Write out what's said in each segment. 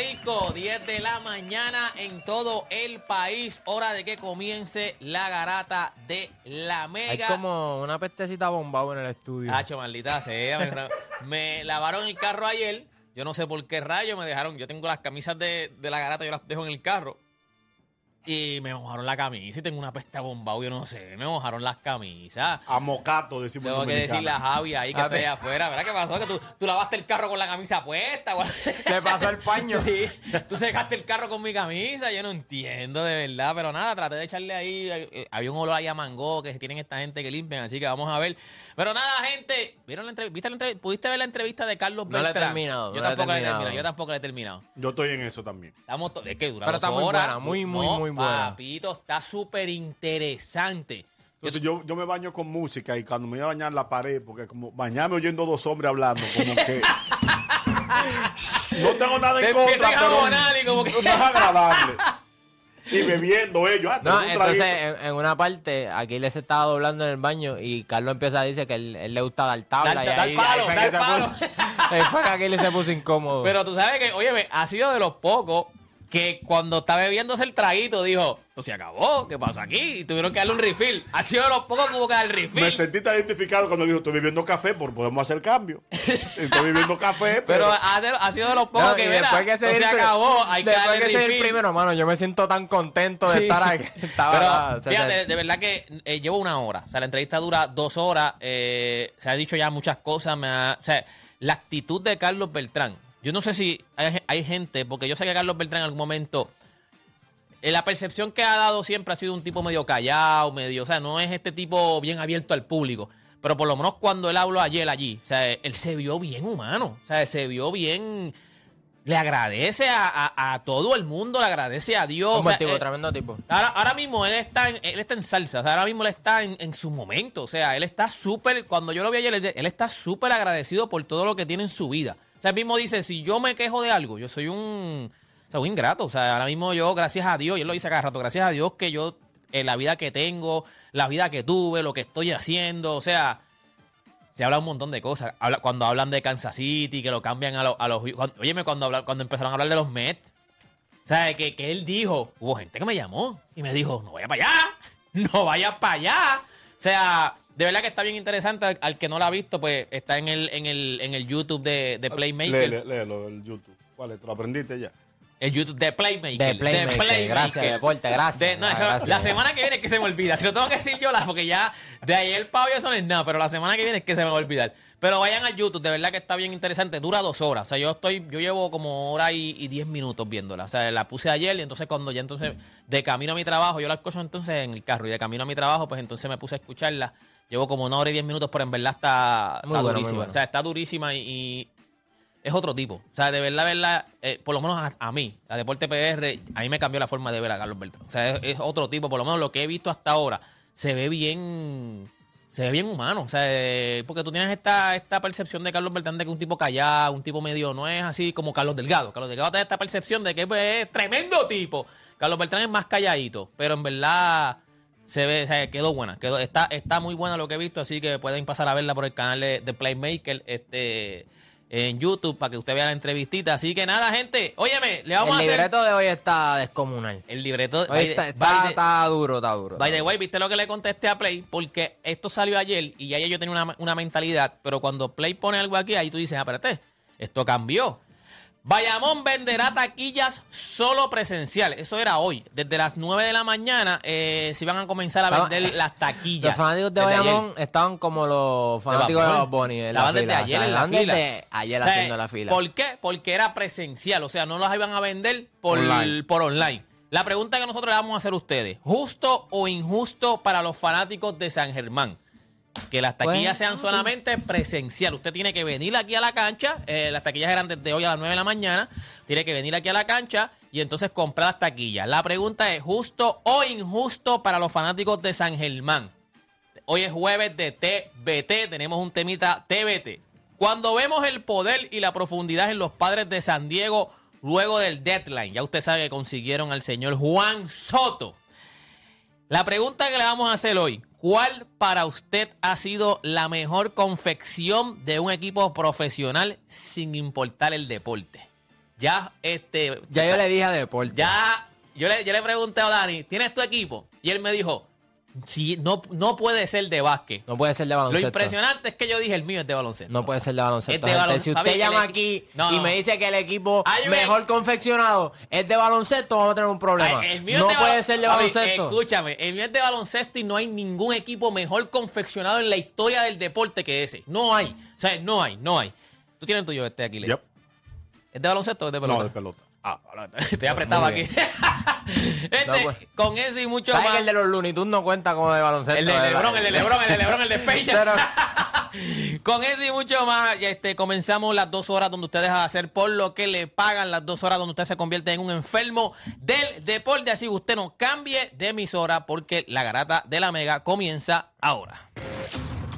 Rico. 10 de la mañana en todo el país. Hora de que comience la garata de la Mega. como una pestecita bombado en el estudio. Hacho, maldita sea. Me, me lavaron el carro ayer. Yo no sé por qué rayo me dejaron. Yo tengo las camisas de, de la garata, yo las dejo en el carro. Y me mojaron la camisa y tengo una peste a bombao, yo no sé. Me mojaron las camisas. A mocato, decimos Tengo en que dominicano. decirle a Javi ahí que está allá afuera. ¿Verdad qué pasó? Que tú, tú lavaste el carro con la camisa puesta. ¿Qué pasó el paño? Sí, tú secaste el carro con mi camisa. Yo no entiendo de verdad. Pero nada, traté de echarle ahí. eh, había un olor ahí a mango que tienen esta gente que limpian. Así que vamos a ver. Pero nada, gente. ¿Vieron la entrevista? ¿Viste la entrev- ¿Pudiste ver la entrevista de Carlos No la he terminado, Yo no la he tampoco la he terminado. Yo tampoco la he terminado. Yo estoy en eso también. Estamos to- es que dura Pero está muy horas. buena, muy, muy, No, muy buena. Papito, está súper interesante. Entonces yo, yo me baño con música y cuando me voy a bañar la pared, porque como bañarme oyendo dos hombres hablando, como que... no tengo nada en contra, pero y como que- no es agradable. Y bebiendo ellos. Ah, No, tengo un entonces en, en una parte, Aquiles se estaba doblando en el baño y Carlos empieza a decir que él, él le gusta dar tabla. Dar- y dar ahí, palo, ahí fue dar que se palo. puso- ahí fue que Aquiles se puso incómodo. Pero tú sabes que, oye, ha sido de los pocos que cuando está bebiéndose el traguito dijo, pues se acabó, ¿qué pasó aquí? Y tuvieron que darle un refill. Ha sido de los pocos que hubo que dar el refill. Me sentí tan identificado cuando dijo, estoy bebiendo café, porque podemos hacer cambio. Estoy bebiendo café, pero pero... ha, de- ha sido de los pocos No, que, mira, que se, no se acabó, hay que darle que el se el refill. primero, mano, yo me siento tan contento de Sí. estar aquí. Estaba- Pero fíjate, de verdad que eh, llevo una hora. O sea, la entrevista dura dos horas. eh, se ha dicho ya muchas cosas. me ha- o sea, la actitud de Carlos Beltrán. Yo no sé si hay, hay gente, porque yo sé que Carlos Beltrán en algún momento. eh, la percepción que ha dado siempre ha sido un tipo medio callado, medio. O sea, no es este tipo bien abierto al público. Pero por lo menos cuando él habló ayer allí, o sea, él se vio bien humano. O sea, se vio bien. Le agradece a, a- a todo el mundo, le agradece a Dios. un o sea, tipo, eh, tremendo tipo. Ahora, ahora mismo él está en, él está en salsa, o sea, ahora mismo él está en, en su momento, o sea, él está súper, cuando yo lo vi ayer, él, él está súper agradecido por todo lo que tiene en su vida. O sea, él mismo dice, si yo me quejo de algo, yo soy un, o sea, un ingrato, o sea, ahora mismo yo, gracias a Dios, y él lo dice cada rato, gracias a Dios que yo, eh, la vida que tengo, la vida que tuve, lo que estoy haciendo, o sea, se habla un montón de cosas. Habla- cuando hablan de Kansas City, que lo cambian a, los... cuando, óyeme, cuando, habla- cuando empezaron a hablar de los Mets, o sea, que, que él dijo, hubo gente que me llamó y me dijo, no vaya para allá, no vaya para allá. O sea, de verdad que está bien interesante. Al, al que no lo ha visto, pues está en el, en el, en el YouTube de, de Playmaker. Léelo, léelo, el YouTube. ¿Cuál es? ¿Te lo aprendiste ya? El YouTube de Playmaker. De Playmaker, gracias, Deporte, gracias. De- no, Ah, gracias. La semana que viene es que se me olvida. Si lo tengo que decir yo, la, porque ya de ayer para hoy eso no es nada, pero la semana que viene es que se me va a olvidar. Pero vayan a YouTube, de verdad que está bien interesante. Dura dos horas. O sea, yo estoy, yo llevo como hora y, y diez minutos viéndola. O sea, la puse ayer y entonces cuando ya entonces de camino a mi trabajo, yo la escucho entonces en el carro y de camino a mi trabajo, pues entonces me puse a escucharla. Llevo como una hora y diez minutos, pero en verdad está, bueno, durísima. bueno. O sea, está durísima y, y es otro tipo. O sea, de verdad, verdad, eh, por lo menos a, a mí, la Deporte PR, a mí me cambió la forma de ver a Carlos Beltrán. O sea, es, otro tipo, por lo menos lo que he visto hasta ahora, se ve bien, se ve bien humano. O sea, eh, porque tú tienes esta, esta percepción de Carlos Beltrán de que un tipo callado, un tipo medio, no es así como Carlos Delgado. Carlos Delgado tiene esta percepción de que pues, es tremendo tipo. Carlos Beltrán es más calladito, pero en verdad se ve, o sea, quedó buena, quedó, está, está muy buena lo que he visto, así que pueden pasar a verla por el canal de, de Playmaker, este en YouTube para que usted vea la entrevistita. Así que nada, gente, óyeme, le vamos El a hacer libreto de hoy está descomunal. el libreto. Hoy está, by está, está duro, está duro. By the way, ¿viste lo que le contesté a Play? Porque esto salió ayer y ya yo tenía una, una mentalidad, pero cuando Play pone algo aquí, ahí tú dices, ah, espérate, esto cambió. Bayamón venderá taquillas solo presencial. Eso era hoy. Desde las 9 de la mañana eh, se iban a comenzar a Estaba- vender las taquillas. Los fanáticos de Bayamón ayer. estaban como los fanáticos de en la Estaban desde ayer en la fila. desde ayer O sea, haciendo la fila. ¿Por qué? Porque era presencial, o sea, no las iban a vender por Online. por online. La pregunta que nosotros le vamos a hacer a ustedes, ¿justo o injusto para los fanáticos de San Germán? Que las taquillas Pues- sean solamente presencial. Usted tiene que venir aquí a la cancha. eh, las taquillas eran desde hoy a las 9 de la mañana. Tiene que venir aquí a la cancha y entonces comprar las taquillas. La pregunta es, ¿justo o injusto para los fanáticos de San Germán? Hoy es jueves de TBT, tenemos un temita TBT. Cuando vemos el poder y la profundidad en los padres de San Diego luego del deadline, ya usted sabe que consiguieron al señor Juan Soto. La pregunta que le vamos a hacer hoy, ¿cuál para usted ha sido la mejor confección de un equipo profesional sin importar el deporte? Ya este Ya yo le dije a Deporte. ya, yo le, yo le pregunté a Dani, ¿tienes tu equipo? Y él me dijo, sí, no, no puede ser de básquet. No puede ser de Lo baloncesto. impresionante es que yo dije, el mío es de baloncesto. No puede ser de baloncesto. Es de gente. baloncesto. Si usted llama aquí No, y no. me dice que el equipo un mejor equi- confeccionado es de baloncesto, vamos a tener un problema. Ay, el mío no es de puede ser de baloncesto. Escúchame, el mío es de baloncesto y no hay ningún equipo mejor confeccionado en la historia del deporte que ese. No hay. O sea, no hay, no hay. Tú tienes el tuyo este aquí, Leo. Yep. ¿Es de baloncesto o es de pelota? No, de pelota. Ah, estoy apretado aquí. Este, No, pues. Con eso y mucho ¿Sabes más. que el de los Looney Tunes no cuenta como de baloncesto? El de. Lebron, el de Lebron, el de Lebron, el de Jam. Con eso y mucho más, este, comenzamos las dos horas donde ustedes a hacer por lo que le pagan, las dos horas donde usted se convierte en un enfermo del deporte. Así que usted no cambie de emisora porque la garata de la mega comienza ahora.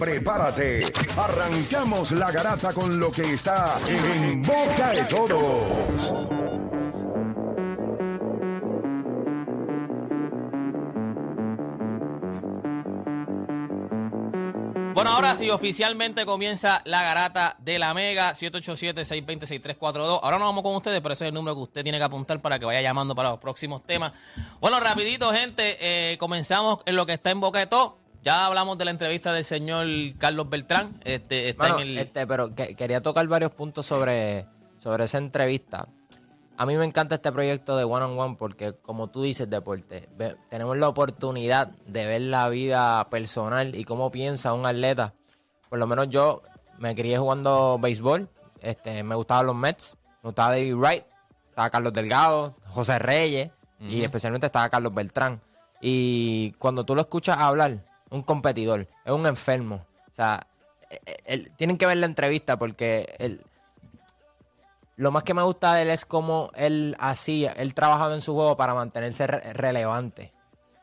prepárate. Arrancamos la garata con lo que está en boca de todos. Bueno, ahora sí, oficialmente comienza la garata de la Mega, 787-620-6342. Ahora no vamos con ustedes, pero ese es el número que usted tiene que apuntar para que vaya llamando para los próximos temas. Bueno, rapidito, gente, eh, comenzamos en lo que está en boca de todo. Ya hablamos de la entrevista del señor Carlos Beltrán. Este, está en el... este, pero que- quería tocar varios puntos sobre, sobre esa entrevista. A mí me encanta este proyecto de One on One porque, como tú dices, deporte, ve- tenemos la oportunidad de ver la vida personal y cómo piensa un atleta. Por lo menos yo me crié jugando béisbol, este, me gustaban los Mets, me gustaba David Wright, estaba Carlos Delgado, José Reyes y especialmente estaba Carlos Beltrán. Y cuando tú lo escuchas hablar, un competidor, es un enfermo. O sea, eh, eh, él- tienen que ver la entrevista porque él, lo más que me gusta de él es cómo él hacía, él trabajaba en su juego para mantenerse re- relevante.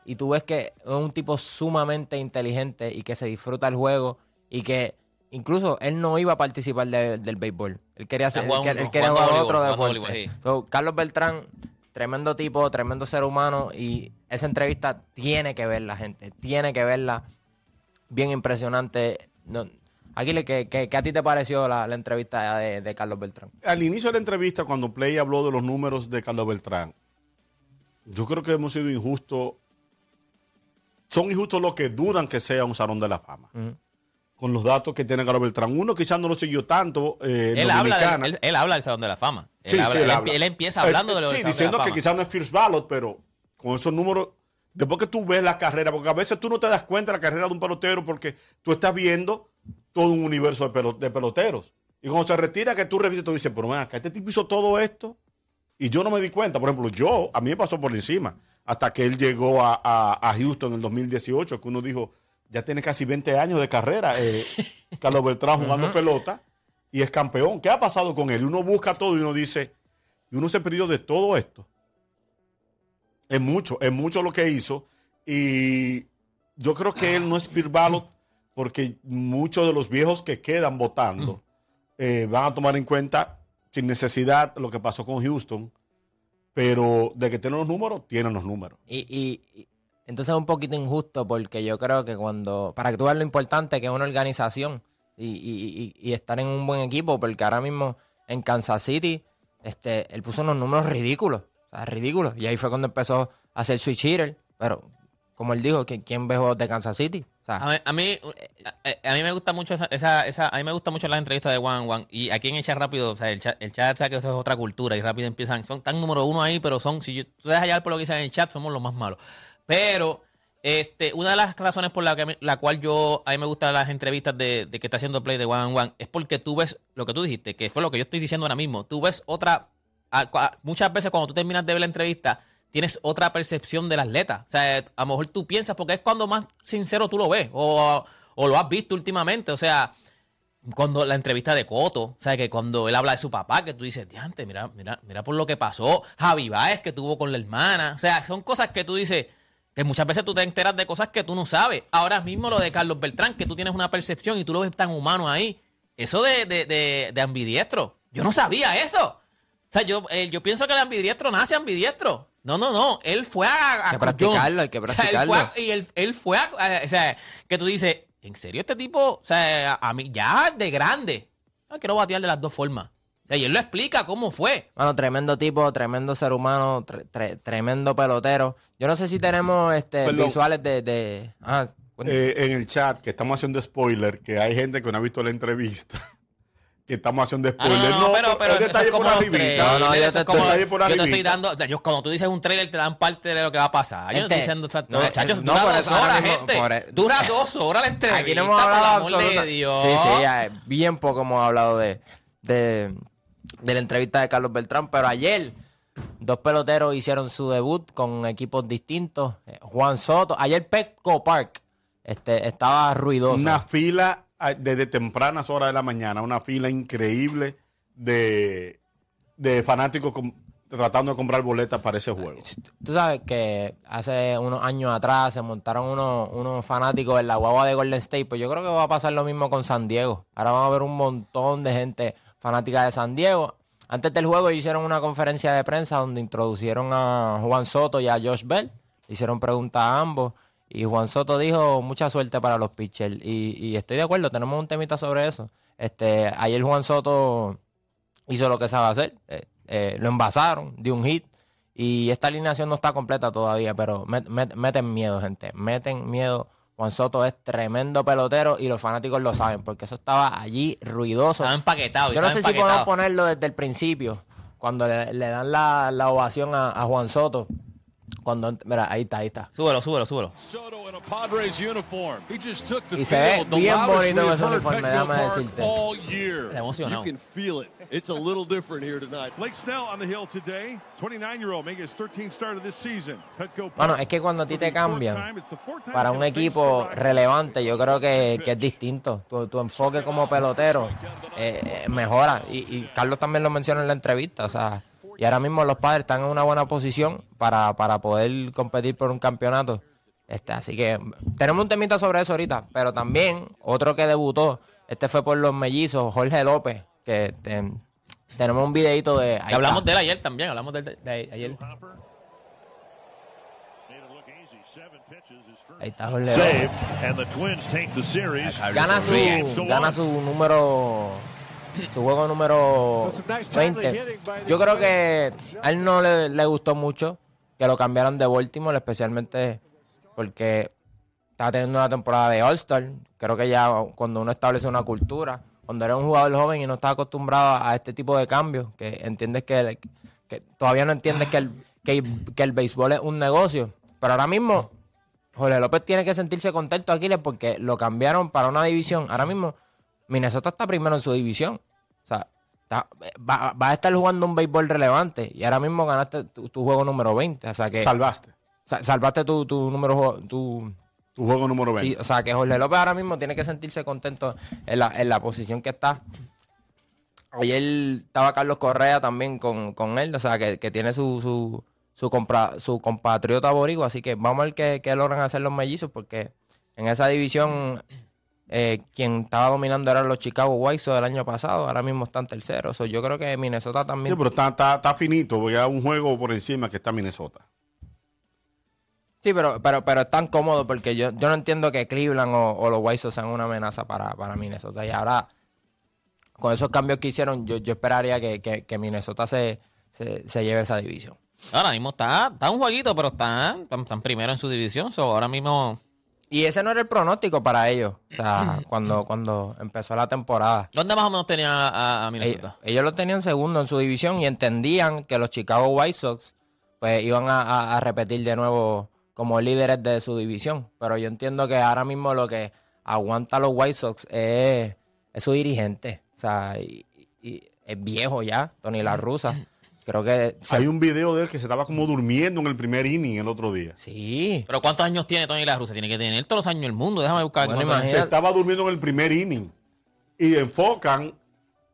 Y tú ves que es un tipo sumamente inteligente y que se disfruta el juego y que incluso él no iba a participar de- del béisbol. Él quería, hacer, él, él quería jugar otro deporte. So, Carlos Beltrán, tremendo tipo, tremendo ser humano y esa entrevista tiene que ver la gente, tiene que verla. Bien impresionante. No, Aguile, ¿qué, qué, qué a ti te pareció la, la entrevista de, de Carlos Beltrán? Al inicio de la entrevista, cuando Play habló de los números de Carlos Beltrán, yo creo que hemos sido injustos. Son injustos los que dudan que sea un salón de la fama. Con los datos que tiene Carlos Beltrán. Uno quizás no lo siguió tanto. Eh, Él habla, él, él habla del Salón de la Fama. Él, Sí, habla- sí, él, él habla. empieza hablando de lo Eh, del Sí, Salón diciendo de la que quizás no es First Ballot, pero con esos números, después que tú ves la carrera, porque a veces tú no te das cuenta de la carrera de un pelotero porque tú estás viendo todo un universo de, pelo- de peloteros. Y cuando se retira, que tú revisas, tú dices, pero ven acá, este tipo hizo todo esto y yo no me di cuenta. Por ejemplo, yo, a mí me pasó por encima, hasta que él llegó a, a- a Houston en el 2018, que uno dijo, ya tiene casi 20 años de carrera, eh, Carlos Beltrán jugando pelota y es campeón. ¿Qué ha pasado con él? Y uno busca todo y uno dice, y uno se perdió de todo esto. Es mucho, es mucho lo que hizo. Y yo creo que él no es Phil Ballot porque muchos de los viejos que quedan votando eh, van a tomar en cuenta sin necesidad lo que pasó con Houston. Pero de que tienen los números, tienen los números. Y entonces es un poquito injusto porque yo creo que cuando, para veas lo importante que es una organización y, y- y- estar en un buen equipo, porque ahora mismo en Kansas City, este, él puso unos números ridículos, o sea, ridículos. Y ahí fue cuando empezó a hacer switch hitter, pero como él dijo, ¿qui- ¿quién ve de Kansas City? O sea, A mí, a mí, a, a mí me gusta mucho esa, esa, esa- a mí me gusta mucho las entrevistas de on One y aquí en el chat rápido, o sea, el chat, el chat sabe que eso es otra cultura y rápido empiezan, son tan número uno ahí, pero son, si yo, tú dejas hallar por lo que dicen en el chat, somos los más malos. Pero, este, una de las razones por la, que, la cual yo, a mí me gustan las entrevistas de, de que está haciendo play de One on One es porque tú ves lo que tú dijiste, que fue lo que yo estoy diciendo ahora mismo, tú ves otra, muchas veces cuando tú terminas de ver la entrevista, tienes otra percepción del atleta. O sea, a lo mejor tú piensas, porque es cuando más sincero tú lo ves, o, o lo has visto últimamente. O sea, cuando la entrevista de Coto, o sea, que cuando él habla de su papá, que tú dices, diante, mira, mira, mira por lo que pasó, Javi Baez que tuvo con la hermana. O sea, son cosas que tú dices, que muchas veces tú te enteras de cosas que tú no sabes. Ahora mismo lo de Carlos Beltrán, que tú tienes una percepción y tú lo ves tan humano ahí. Eso de, de, de, de ambidiestro. Yo no sabía eso. O sea, yo, eh, yo pienso que el ambidiestro nace ambidiestro. No, no, no. Él fue a. a Hay que practicarlo, hay que O sea, él fue a- practicarlo. y él, él fue a. a- O sea, que tú dices, ¿en serio este tipo? O sea, a, a mí, ya de grande. No quiero batear de las dos formas. Y él lo explica cómo fue. Bueno, tremendo tipo, tremendo ser humano, tre- tre- tremendo pelotero. Yo no sé si tenemos este, Perdón. visuales de... ah. Eh, en el chat que estamos haciendo spoiler, que hay gente que no ha visto la entrevista, que estamos haciendo Ah, no, spoiler. no, no, pero, pero es eso detalle es como por los No, no, yo te es como- estoy- por yo te estoy dando, yo, cuando tú dices un trailer te dan parte de lo que va a pasar. Yo no Gente, estoy diciendo no, No, chachos, no, dura por dos eso ahora horas, mismo, gente. por e- Dura dos horas la entrevista. Aquí no hemos por hablado el amor absoluta- de Dios. Sí, sí, eh, bien poco hemos hablado de, de, de la entrevista de Carlos Beltrán, pero ayer dos peloteros hicieron su debut con equipos distintos. Eh, Juan Soto, ayer Petco Park este, estaba ruidoso. Una fila desde tempranas horas de la mañana, una fila increíble de, de fanáticos tratando de comprar boletas para ese juego. Tú sabes que hace unos años atrás se montaron unos, unos fanáticos en la guagua de Golden State, pues yo creo que va a pasar lo mismo con San Diego. Ahora van a ver un montón de gente fanática de San Diego. Antes del juego hicieron una conferencia de prensa donde introducieron a Juan Soto y a Josh Bell. Hicieron preguntas a ambos. Y Juan Soto dijo mucha suerte para los pitchers. Y, estoy de acuerdo, tenemos un temita sobre eso. Este, ayer Juan Soto hizo lo que sabe hacer. eh, eh, lo envasaron, dio un hit. Y esta alineación no está completa todavía, pero met- met- meten miedo, gente. Meten miedo. Juan Soto es tremendo pelotero y los fanáticos lo saben, porque eso estaba allí ruidoso. Estaba empaquetado. Yo no sé si podemos ponerlo desde el principio, cuando le, le dan la, la ovación a, a Juan Soto. Cuando, mira, ahí está, ahí está. Súbelo, súbelo, súbelo. Y se ve bien bonito we ese uniforme, déjame decirte. Está emocionado. You can feel it. It's a little different here tonight. Blake Snell on the hill today. 29-year-old making his 13th start of this season. Petco Bueno, es que cuando a ti te cambian para un equipo relevante, yo creo que, que es distinto. Tu, tu enfoque como pelotero eh, eh, mejora. Y, y Carlos también lo menciona en la entrevista. O sea, y ahora mismo los padres están en una buena posición para, para poder competir por un campeonato. Este, así que tenemos un temita sobre eso ahorita, pero también otro que debutó, este fue por los mellizos, Jorge López, que tenemos un videito de... Ahí hablamos de él ayer también, hablamos de, él de ayer. Ahí está Jorge López. Gana su, gana su número su juego número 20. Yo creo que a él no le, le gustó mucho que lo cambiaran de Baltimore, especialmente porque estaba teniendo una temporada de All-Star. Creo que ya cuando uno establece una cultura, cuando eres un jugador joven y no estás acostumbrado a este tipo de cambios, que entiendes que, que todavía no entiendes que el, que, que el béisbol es un negocio. Pero ahora mismo, Jorge López tiene que sentirse contento, Aquiles, porque lo cambiaron para una división. Ahora mismo, Minnesota está primero en su división. Está- va, va a estar jugando un béisbol relevante. Y ahora mismo ganaste tu, tu juego número 20. O sea que Salvaste. sa- salvaste tu, tu número tu, Tu juego número 20. Sí, o sea, que Jorge López ahora mismo tiene que sentirse contento en la, en la posición que está. Ayer estaba Carlos Correa también con, con él, o sea, que, que tiene su, su, su, compra- su compatriota boricua, así que vamos a ver qué, qué logran hacer los mellizos, porque en esa división eh, quien estaba dominando eran los Chicago White Sox del año pasado, ahora mismo están terceros. So, yo creo que Minnesota Sí, también... pero está, está, está finito, porque hay un juego por encima que está Minnesota. Sí, pero, pero, pero es tan cómodo porque yo, yo no entiendo que Cleveland o, o los White Sox sean una amenaza para, para Minnesota. Y ahora, con esos cambios que hicieron, yo, yo esperaría que, que- que Minnesota se, se, se lleve esa división. Ahora mismo está, está un jueguito, pero están, están, están primero en su división. so, ahora mismo. Y ese no era el pronóstico para ellos. O sea, cuando, cuando empezó la temporada. ¿Dónde más o menos tenía a, a Ellos, Minnesota? ellos lo tenían segundo en su división y entendían que los Chicago White Sox pues iban a, a- a repetir de nuevo como líderes de su división. Pero yo entiendo que ahora mismo lo que aguanta a los White Sox es, es su dirigente. O sea, y- y es viejo ya, Tony La Russa. Creo que se- Hay un video de él que se estaba como durmiendo en el primer inning el otro día. sí. Pero ¿cuántos años tiene Tony La Russa? Tiene que tener todos los años del mundo. Déjame buscar. Bueno. Se estaba durmiendo en el primer inning. Y enfocan,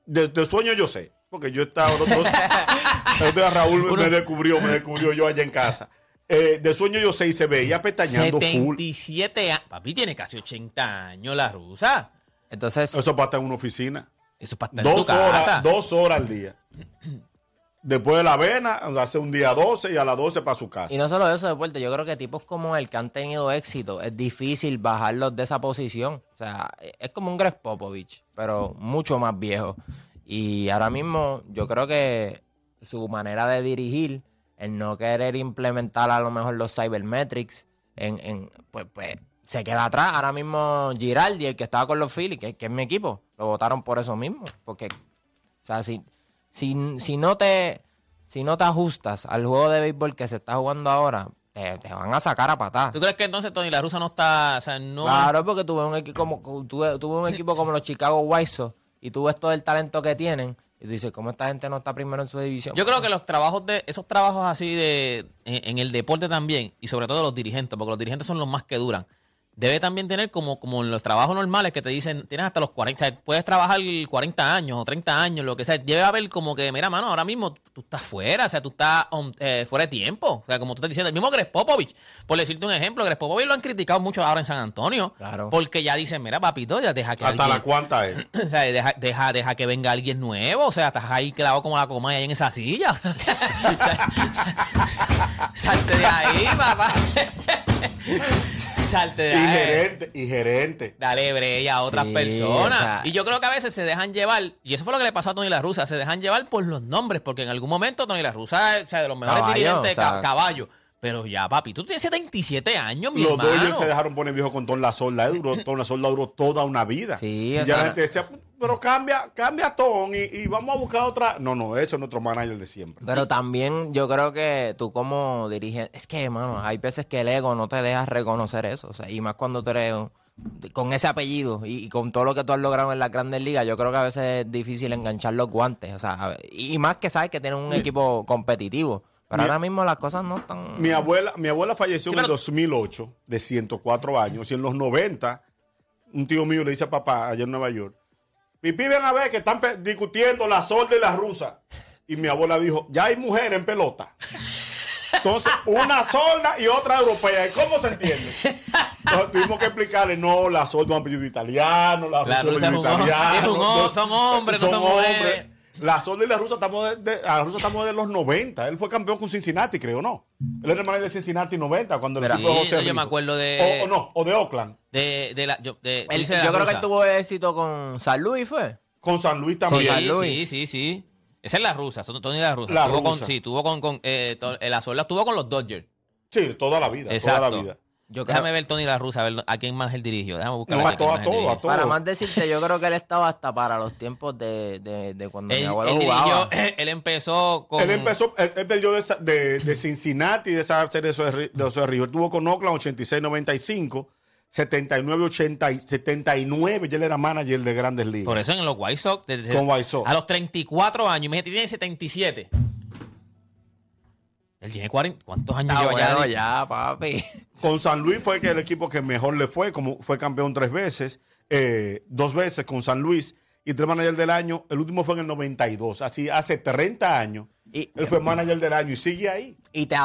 de, de sueño yo sé, porque yo estaba, el otro, el otro día Raúl me, me descubrió, me descubrió yo allá en casa. Eh, de sueño yo sé y se veía pestañando full. 77 años. Papi tiene casi 80 años la rusa. Entonces, Eso para estar en una oficina. Eso es para estar en tu Dos horas, casa. dos horas al día. Después de la avena, hace un día 12 y a las 12 para su casa. Y no solo eso, deporte, yo creo que tipos como él que han tenido éxito, es difícil bajarlos de esa posición. O sea, es como un Greg Popovich, pero mucho más viejo. Y ahora mismo yo creo que su manera de dirigir, el no querer implementar a lo mejor los cybermetrics, en, en, pues, pues se queda atrás. Ahora mismo Giraldi, el que estaba con los Phillies, que, que es mi equipo, lo votaron por eso mismo. Porque, o sea, si, si, si no te si no te ajustas al juego de béisbol que se está jugando ahora, te, te van a sacar a patar. ¿Tú crees que entonces Tony La Russa no está. O sea, no. Claro, porque tuve un equipo como tuve, tuve un equipo como los Chicago White Sox y tú ves todo el talento que tienen y tú dices, ¿cómo esta gente no está primero en su división? Yo creo que los trabajos de. Esos trabajos así de. En, en el deporte también. Y sobre todo los dirigentes, porque los dirigentes son los más que duran. Debe también tener como, como en los trabajos normales que te dicen, tienes hasta los 40, o sea, puedes trabajar 40 años o 30 años, lo que sea. Debe haber como que, mira, mano, ahora mismo tú estás fuera, o sea, tú estás um, eh, fuera de tiempo. O sea, como tú estás diciendo, el mismo Greg Popovich, por decirte un ejemplo, Greg Popovich lo han criticado mucho ahora en San Antonio. Claro. Porque ya dicen, mira, papito, ya deja que Hasta alguien- la cuanta es. o sea, deja, deja, deja que venga alguien nuevo. O sea, estás ahí clavado como la coma ahí en esa silla. O sea, salte de ahí, papá. Salte de Y gerente, y gerente. Dale break a otras Sí, personas. o sea- y yo creo que a veces se dejan llevar, y eso fue lo que le pasó a Tony La Russa, se dejan llevar por los nombres, porque en algún momento Tony La Russa, o sea, de los mejores Caballo, dirigentes, o sea- ca- caballo. Pero ya, papi, tú tienes 77 años, mi Los hermano. Dodgers se dejaron poner viejo con Don La Solda. Duró, Don La Solda duró toda una vida. Sí, y ya sea- la gente decía, pero cambia, cambia a Ton y, y vamos a buscar otra. No, no, eso es nuestro manager de siempre. Pero también yo creo que tú como dirigente, es que, hermano, hay veces que el ego no te deja reconocer eso. O sea, y más cuando tú eres un- con ese apellido y, y con todo lo que tú has logrado en las grandes ligas, yo creo que a veces es difícil enganchar los guantes. O sea, y más que sabes que tienen un equipo competitivo. Pero Mi- ahora mismo las cosas no están... Mi abuela, mi abuela falleció Sí, en el pero- 2008, de 104 años, y en los 90, un tío mío le dice a papá allá en Nueva York, Pipi, ven a ver que están discutiendo la solda y la rusa. Y mi abuela dijo, ya hay mujeres en pelota. Entonces, una solda y otra europea. ¿Y ¿Cómo se entiende? Entonces, tuvimos que explicarle, no, la solda es un apellido italiano, la, La rusa es rusa un es un apellido italiano. son hombres, no son mujeres. La Sola y la Rusa estamos de, de- a la Rusa estamos de los 90. Él fue campeón con Cincinnati, creo, ¿no? Él era el manager de Cincinnati 90 cuando el equipo sí, yo me acuerdo de- O, o no, o de Oakland. De, de la, yo, de, Él- dice de la yo creo que rusa. él tuvo éxito con San Luis, ¿fue? Con San Luis Sí, también. San sí, Luis. sí, sí. Esa es la rusa, son Tony la rusa. La Tuvo con- sí, tuvo con, con eh, to- el Azul la tuvo con los Dodgers. Sí, toda la vida. Exacto. Toda la vida. Yo creo- Déjame ver Tony la rusa, a ver a quién más él dirigió. Déjame buscar No, a todo, a todo, a todo. Para más decirte, yo creo que él estaba hasta para los tiempos de, de, de cuando mi Él, abuelo él jugaba. dirigió, él empezó con. Él empezó, él, él perdió de, de, de Cincinnati, de esa serie de Ri- de. Él tuvo con Oakland 86-95, 79-80, 79. Ya él era manager de Grandes Ligas. Por eso en los White Sox. desde- Con White Sox. A los 34 años. Imagínate, tiene 77. Él tiene 40. ¿Cuántos años Está lleva ya? bueno de- ya, papi. Con San Luis fue que el equipo que mejor le fue, como fue campeón tres veces, eh, dos veces con San Luis y tres manager del año. El último fue en el 92, así hace 30 años. Y- él fue manager del año y sigue ahí. Y te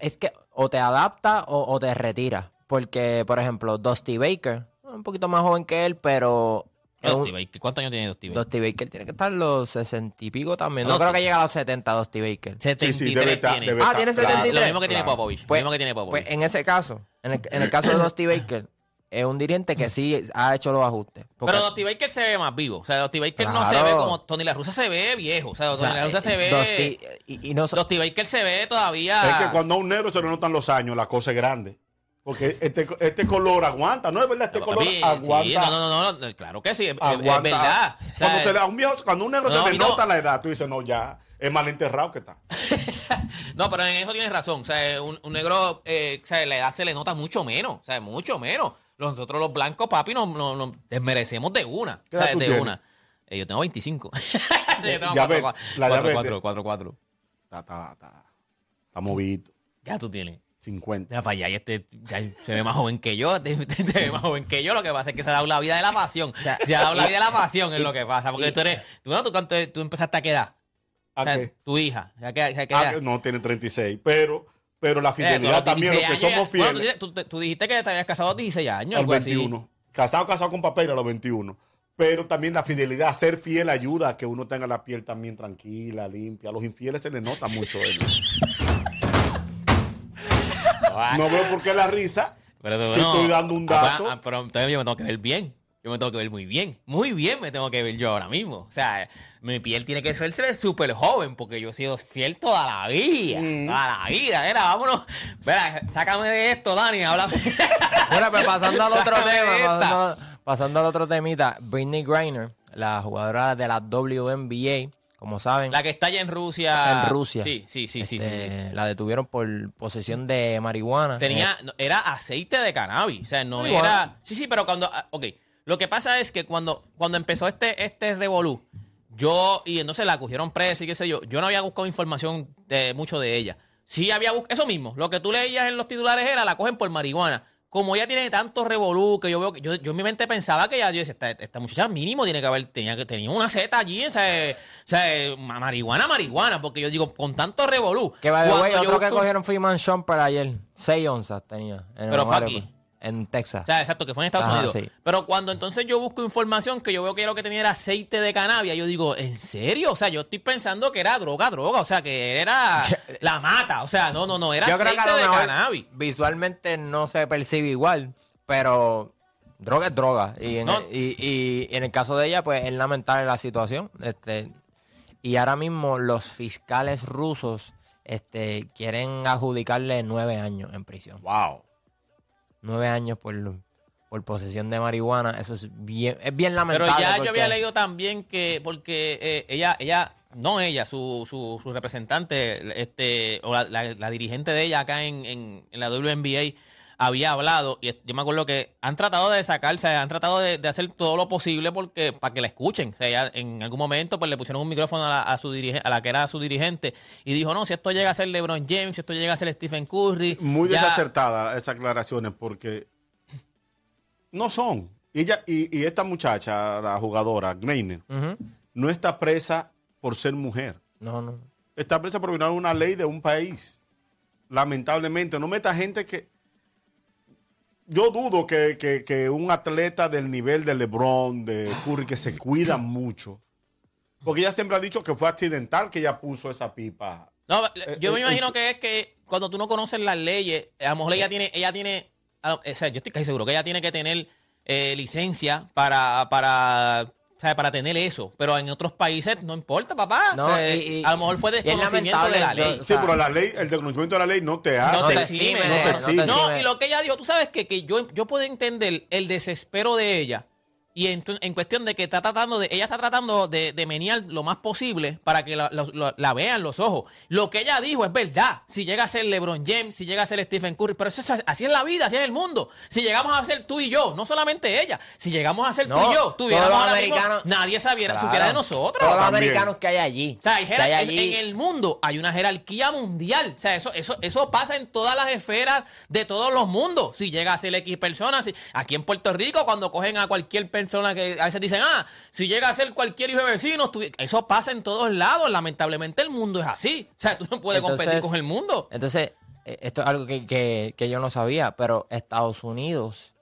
es que o te adapta o, o te retira. Porque, por ejemplo, Dusty Baker, un poquito más joven que él, pero Dusty Baker. ¿Cuántos años tiene Dusty Baker? Dusty Baker tiene que estar los 60 y pico también. No Dusty- creo que llegue a los 70 Dusty Baker. 73 Sí, sí, debe estar- tiene. debe Ah, estar- tiene claro, 73. Lo mismo que tiene claro. Popovich. Pues, lo mismo que tiene Popovich. pues en ese caso, en el, en el caso de Dusty Baker, es un dirigente que sí ha hecho los ajustes. Porque- Pero Dusty Baker se ve más vivo. O sea, Dusty Baker no se ve como Tony La Russa se ve viejo. O sea, o sea, Tony La Russa se eh, ve. Dusty- y, y no so- Dusty Baker se ve todavía. Es que cuando a un negro se le notan los años, la cosa es grande. Porque este, este color aguanta, ¿no es verdad? Este color aguanta. sí, no, no, no, no, claro que sí, es, es- aguanta. verdad. O sea, Cuando, se le- a un viejo, cuando a un negro No, se le nota la edad, tú dices, no, ya es mal enterrado que está. No, pero en eso tienes razón. O sea, un, un negro, eh, o sea, la edad se le nota mucho menos. O sea, mucho menos. Nosotros los blancos, papi, nos, nos- nos desmerecemos de una. ¿Qué O sea, de tienes? una. Eh, yo tengo 25. yo tengo Ya 4, ves, 4, la 4, diabetes. 4, 4, 4. Está, está, está, está movido. Ya tú tienes. 50. Ya para allá, y este ya se ve más joven que yo, te- te- se ve más joven que yo, lo que pasa es que se ha dado la vida de la pasión. se ha dado la vida de la pasión es lo que pasa, porque tú eres, tú, no, tú, cuánto- tú empezaste a quedar, ¿A qué? tu hija, ¿a qué, a qué Ah, que no, tiene 36. Pero, pero la Eh, fidelidad también, los 16 que años somos bueno, fieles. tú, tú- tú dijiste que te habías casado a los 16 años, al algo así. 21. Casado, casado con papel a los 21. Pero también la fidelidad, ser fiel ayuda a que uno tenga la piel también tranquila, limpia. A los infieles se les nota mucho eso. No veo por qué la risa. Pero tú, Si estoy dando un ah, dato. ah, pero entonces yo me tengo que ver bien. Yo me tengo que ver muy bien. Muy bien me tengo que ver yo ahora mismo. O sea, mi piel tiene que verse súper joven porque yo he sido fiel toda la vida. Mm. Toda la vida. Mira, vámonos. Mira, sácame de esto, Dani. Háblame. Mira, pues pasando al otro Sácame tema, pasando al otro temita, Britney Griner, la jugadora de la WNBA, como saben, La que está allá en Rusia. en Rusia. Sí, sí, sí, sí, sí, este, sí. La detuvieron por posesión de marihuana. Tenía, Eh, era aceite de cannabis. O sea, no era. Sí, sí, pero cuando. ah, Ok. Lo que pasa es que cuando, cuando empezó este, este revolú, yo, y entonces la cogieron presa y qué sé yo, yo no había buscado información de mucho de ella. Sí había buscado, eso mismo, lo que tú leías en los titulares era la cogen por marihuana. Como ella tiene tanto revolú que yo veo que yo, yo en mi mente pensaba que ya yo decía, esta, esta muchacha mínimo tiene que haber, tenía que tenía una Z allí, o sea, o sea, ma- marihuana, marihuana, porque yo digo, con tanto revolú. Que way, cuando yo otro que cogieron fue Iman Shumpert ayer. 6 onzas tenía. En el Pero fue ovario, aquí. pues, En Texas. O sea, exacto, que fue en Estados Ajá, Unidos. sí. Pero cuando entonces yo busco información que yo veo que lo que tenía era aceite de cannabis, yo digo, ¿en serio? O sea, yo estoy pensando que era droga, droga. O sea, que era la mata. O sea, no, no, no, era Yo creo aceite que a lo de cannabis. visualmente no se percibe igual, pero droga es droga. Y en, No. el, y, y en el caso de ella, pues es lamentable la situación. Este, y ahora mismo los fiscales rusos este, quieren adjudicarle nueve años en prisión. Wow. Nueve años por, por posesión de marihuana. Eso es bien, es bien Pero lamentable. ya yo había leído también que, porque eh, ella, ella, no ella, su, su, su representante, este, o la, la- la dirigente de ella acá en, en, en la WNBA, había hablado, y yo me acuerdo que han tratado de sacarse, han tratado de, de hacer todo lo posible porque para que la escuchen. O sea, ella en algún momento pues le pusieron un micrófono a la, a su dirige- a la que era su dirigente y dijo, no, si esto llega a ser LeBron James, si esto llega a ser Stephen Curry. Muy ya- desacertada esas aclaraciones porque no son. Y, ella, y, y esta muchacha, la jugadora, Greiner, no está presa por ser mujer. No, no. Está presa por violar una ley de un país. Lamentablemente, no meta gente que... Yo dudo que, que- que un atleta del nivel de LeBron, de Curry, que se cuidan mucho, Porque ella siempre ha dicho que fue accidental que ella puso esa pipa. No, Eh, yo me eh, imagino que es que cuando tú no conoces las leyes, a lo mejor ella tiene, ella tiene, o sea, yo estoy casi seguro que ella tiene que tener eh, licencia para, para, o sea, para tener eso. Pero en otros países no importa, papá. No, O sea, y- y- a lo mejor fue desconocimiento de la ley. Sí, sea, pero la ley, el desconocimiento de la ley no te hace. No te exime, no te exime. No, y lo que ella dijo, tú sabes que, que yo, yo puedo entender el desespero de ella. Y en, en cuestión de que está tratando de, ella está tratando de, de menear lo más posible para que la, la- la- la vean los ojos. Lo que ella dijo es verdad. Si llega a ser LeBron James, si llega a ser Stephen Curry, pero eso es así es la vida, así es el mundo. Si llegamos a ser tú y yo, no solamente ella, si llegamos a ser tú y yo, tuviéramos ahora mismo, americanos- nadie sabiera, Claro. supiera de nosotros. Todos los También. americanos que hay allí. O sea, hay hay en el mundo hay una jerarquía mundial. O sea, eso, eso, eso pasa en todas las esferas de todos los mundos. Si llega a ser X personas, si- aquí en Puerto Rico, cuando cogen a cualquier persona que a veces dicen, ah, si llega a ser cualquier hijo de vecinos, tú- eso pasa en todos lados. Lamentablemente el mundo es así. O sea, tú no puedes competir con el mundo. Entonces, eh, esto es algo que, que- que yo no sabía, pero Estados Unidos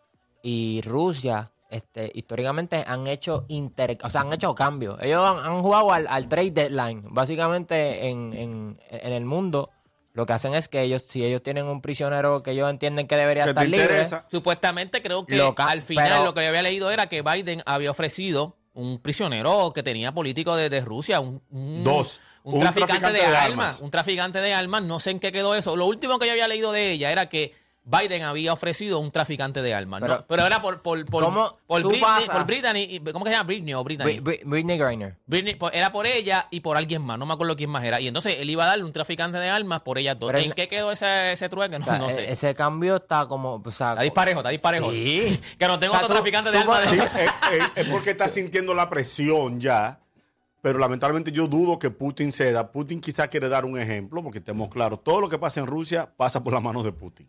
y Rusia este, históricamente han hecho inter, o sea, han hecho cambios. Ellos han, han jugado al, al trade deadline. Básicamente en, en- en el mundo lo que hacen es que ellos, si ellos tienen un prisionero que ellos entienden que debería que estar libre, interesa. Supuestamente creo que al final pero- lo que yo había leído era que Biden había ofrecido un prisionero que tenía político de, de Rusia, un, un- Dos. un, Un traficante, traficante de, de armas, armas. un traficante de armas, no sé en qué quedó eso. Lo último que yo había leído de ella era que Biden había ofrecido un traficante de armas, ¿no? Pero- pero, era por por por, ¿Cómo por tú Britney, pasas? por Brittany, ¿cómo que se llama? Britney o Brittany. Bri- Bri- Britney Griner. Britney, por- era por ella y por alguien más, no me acuerdo quién más era. Y entonces él iba a darle un traficante de armas por ellas dos. Pero ¿En qué quedó ese, ese trueque? No, O sea, no e- sé. Ese cambio está como. O sea, Está disparejo, está disparejo. Sí. que no tengo O sea, otro tú- traficante de armas. Sí, de- es, es- es porque está sintiendo la presión ya. Pero lamentablemente yo dudo que Putin ceda. Putin quizá quiere dar un ejemplo, porque estemos claros, todo lo que pasa en Rusia pasa por las manos de Putin.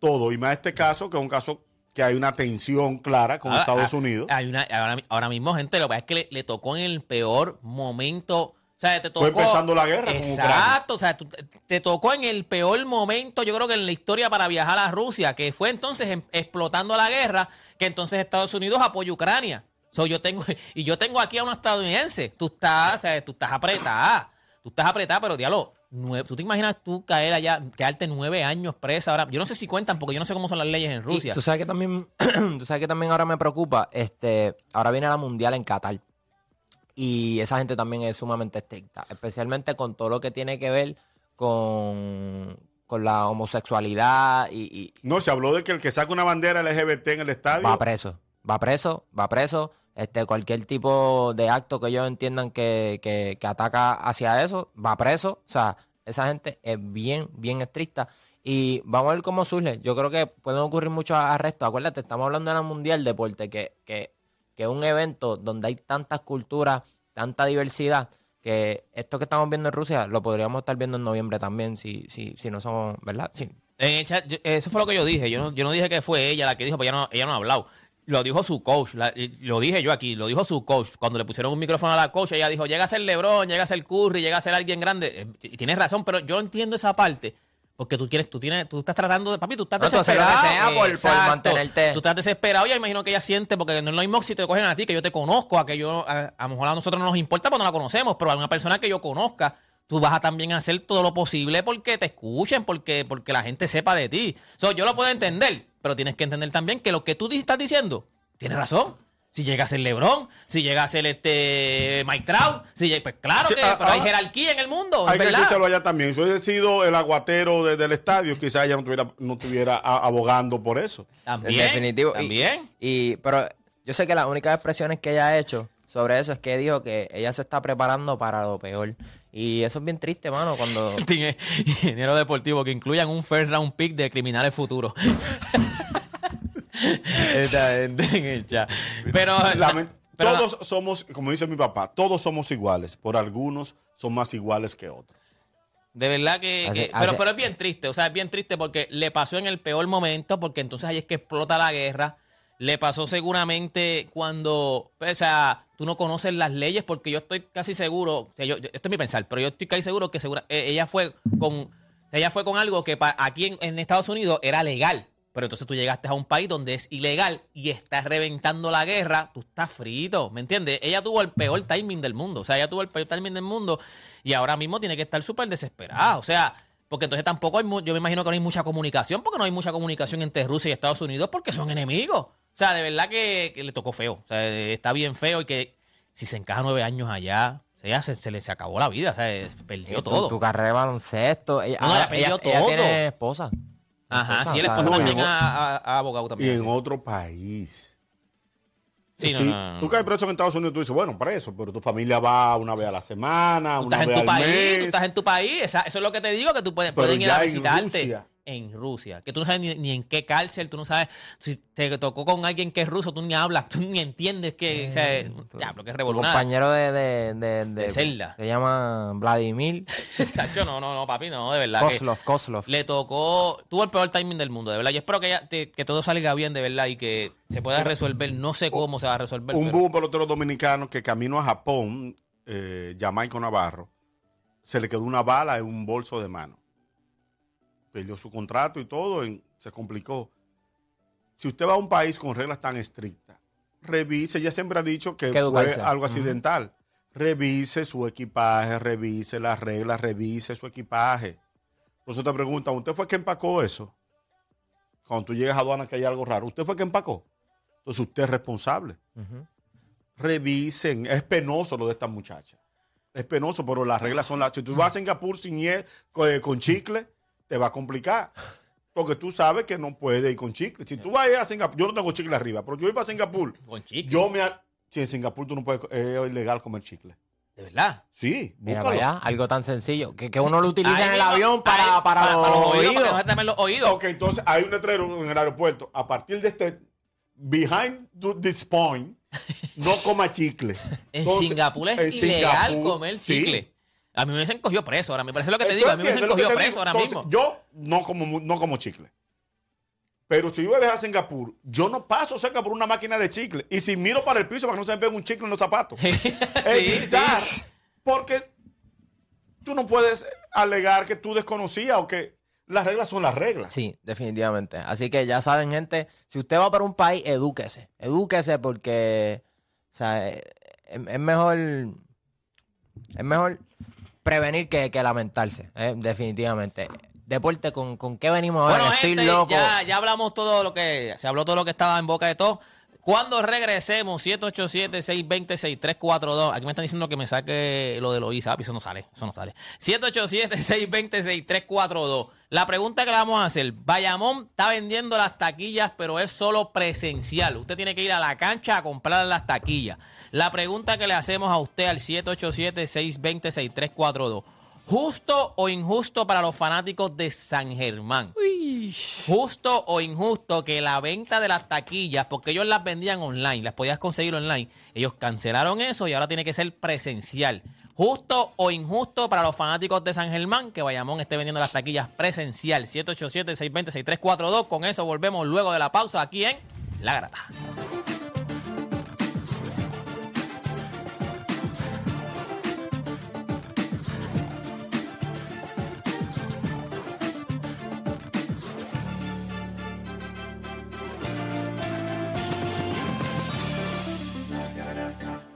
Todo. Y más este caso, que es un caso que hay una tensión clara con Ah, Estados ah, Unidos. Hay una, ahora, ahora mismo, gente, lo que pasa es que le, le tocó en el peor momento. O sea, te tocó. Fue empezando la guerra con Exacto. O sea, tú- te tocó en el peor momento, yo creo que en la historia para viajar a Rusia, que fue entonces em- explotando la guerra, que entonces Estados Unidos apoya a Ucrania. So, yo tengo, y yo tengo aquí a una estadounidense. Tú estás, o sea, tú estás apretada. Tú estás apretada, pero diablo, nue- ¿tú te imaginas tú caer allá, quedarte nueve años presa ahora? Yo no sé si cuentan, porque yo no sé cómo son las leyes en Y Rusia. tú sabes que también, tú sabes que también ahora me preocupa, este, ahora viene la mundial en Qatar. Y esa gente también es sumamente estricta, especialmente con todo lo que tiene que ver con, con la homosexualidad y, y No, se habló de que el que saca una bandera LGBT en el estadio. va preso, va preso, va preso. Este, cualquier tipo de acto que ellos entiendan que, que, ataca hacia eso, va preso. O sea, esa gente es bien, bien estricta. Y vamos a ver cómo surge. Yo creo que pueden ocurrir muchos arrestos. Acuérdate, estamos hablando de la Mundial Deporte, que, que, que es un evento donde hay tantas culturas, tanta diversidad, que esto que estamos viendo en Rusia lo podríamos estar viendo en noviembre también, si, si, si no somos, ¿verdad? Sí. En el chat, eso fue lo que yo dije. Yo no, yo no dije que fue ella la que dijo, porque ella no, ella no ha hablado. Lo dijo su coach, la- y lo dije yo aquí, lo dijo su coach. Cuando le pusieron un micrófono a la coach, ella dijo, llega a ser Lebron, llega a ser Curry, llega a ser alguien grande. Eh, Y tienes razón, pero yo entiendo esa parte. Porque tú quieres, tú tienes, tú estás tratando de, papi, tú estás No, tú haces lo que desesperado. sea por- por mantenerte- Tú estás desesperado, ya imagino que ella siente, porque no es lo mismo si te cogen a ti, que yo te conozco, a que yo, a, a lo mejor a nosotros no nos importa porque no la conocemos, pero a una persona que yo conozca, tú vas a también hacer todo lo posible porque te escuchen, porque, porque la gente sepa de ti. So, yo lo puedo entender, pero tienes que entender también que lo que tú estás diciendo, tienes razón. Si llega a ser LeBron, si llega a ser este Mike Trout, si llega- pues claro Sí, que ah, pero hay ah. jerarquía en el mundo, Hay que ¿verdad? decírselo allá también. Si hubiese sido el aguatero de- del estadio, quizás ella no estuviera, no estuviera a- abogando por eso. También, En definitivo. Y- También. Y, pero yo sé que las únicas expresiones que ella ha hecho sobre eso es que dijo que ella se está preparando para lo peor. Y eso es bien triste, mano, cuando... Tiene ingeniero deportivo que incluyan un first round pick de criminales futuros. Esta gente en el chat. Pero, Lament- pero- todos somos, como dice mi papá, todos somos iguales. Por algunos son más iguales que otros. de verdad que, pero, pero es bien triste, o sea, es bien triste porque le pasó en el peor momento, porque entonces ahí es que explota la guerra. Le pasó seguramente cuando, o sea, tú no conoces las leyes, porque yo estoy casi seguro, o sea, yo, yo- esto es mi pensar, pero yo estoy casi seguro que segura, eh, ella fue con, ella fue con algo que pa- aquí en, Estados Unidos era legal. Pero entonces tú llegaste a un país donde es ilegal y estás reventando la guerra, tú estás frito, ¿me entiendes? Ella tuvo el peor timing del mundo, o sea, ella tuvo el peor timing del mundo y ahora mismo tiene que estar súper desesperada, o sea, porque entonces tampoco hay, yo me imagino que no hay mucha comunicación, porque no hay mucha comunicación entre Rusia y Estados Unidos porque son enemigos. O sea, de verdad que, que le tocó feo, o sea, está bien feo y que si se encaja nueve años allá, se, se le se acabó la vida, o sea, perdió Tu- todo. Tu, carrera de baloncesto. Ella, No, ella perdió ella- ella todo. tiene esposa. Ajá, Esposa, sí, el esposo no, también y en- ha, abogado Y también. en sí. otro país. Sí, no, Sí, no, no. Tú caes preso en Estados Unidos, tú dices, bueno, preso, pero tu familia va una vez a la semana, Tú una estás en vez tu al país, mes. tú estás en tu país, eso es lo que te digo, que tú puedes, Pero pueden ir a en visitarte Rusia. En Rusia, que tú no sabes ni, ni en qué cárcel, tú no sabes, si te tocó con alguien que es ruso, tú ni hablas, tú ni entiendes que, o sea, que es revolucionario. compañero de, de, de, De celda. Se llama Vladimir Sacho, no, no, no, papi, no, de verdad. que Kozlov. Kozlov. le tocó, tuvo el peor timing del mundo, de verdad. Yo espero que, ella- te- que todo salga bien, de verdad, y que se pueda resolver. No sé cómo se va a resolver. Un pero- búho pelotero dominicano que camino a Japón, eh, Jamaica Navarro, se le quedó una bala en un bolso de mano. Perdió su contrato y todo, en- se complicó. Si usted va a un país con reglas tan estrictas, revise, ella siempre ha dicho que fue algo accidental. Revise su equipaje, revise las reglas, revise su equipaje. Por eso te preguntan, ¿usted fue que empacó eso? Cuando tú llegas a aduana que hay algo raro, ¿usted fue que empacó? Entonces usted es responsable revisen. Es penoso lo de esta muchacha. Es penoso, pero las reglas son las. Si tú vas a Singapur sin con, eh, con chicle, te va a complicar. Porque tú sabes que no puedes ir con chicle. Si tú vas a ir a Singapur, yo no tengo chicle arriba, pero yo voy para Singapur. Con chicle, Yo me. Si en Singapur tú no puedes. Es ilegal comer chicle. de verdad. Sí, Mira búscalo. para allá, algo tan sencillo. Que, que uno lo utiliza Ahí en el mismo, avión para, ahí, para, los, oídos, oídos. para los oídos. Ok, entonces hay un letrero en el aeropuerto. A partir de este. Behind th- this point, no coma chicle. En Singapur es en ilegal Singapur, comer sí. A mí me hubiesen cogido preso ahora. Me parece lo que te digo. A mí me hubiesen ¿Entiendes lo cogido preso digo? ahora Entonces, mismo. Yo no como, no como chicle. Pero si yo voy a viajar a Singapur, yo no paso cerca por una máquina de chicle. Y si miro para el piso para que no se me pegue un chicle en los zapatos. Evitar. sí. Porque tú no puedes alegar que tú desconocías o que las reglas son las reglas. Sí, definitivamente. Así que ya saben, gente, si usted va para un país, edúquese. Edúquese porque, o sea, es, es mejor, es mejor prevenir que, que lamentarse, eh, definitivamente. Deporte, ¿con, ¿con qué venimos ahora? Bueno, Estoy gente, loco. ya, ya hablamos todo lo que, se habló todo lo que estaba en boca de todos. Cuando regresemos, 787-620-6342. Aquí me están diciendo que me saque lo de Loisa. Eso no sale, eso no sale. 787-620-6342. La pregunta que le vamos a hacer: Bayamón está vendiendo las taquillas, pero es solo presencial. Usted tiene que ir a la cancha a comprar las taquillas. La pregunta que le hacemos a usted al 787-620-6342. ¿Justo o injusto para los fanáticos de San Germán? Justo o injusto que la venta de las taquillas, porque ellos las vendían online, las podías conseguir online, ellos cancelaron eso y ahora tiene que ser presencial. Justo o injusto para los fanáticos de San Germán que Bayamón esté vendiendo las taquillas presencial. 787-620-6342. Con eso volvemos luego de la pausa aquí en La Grata.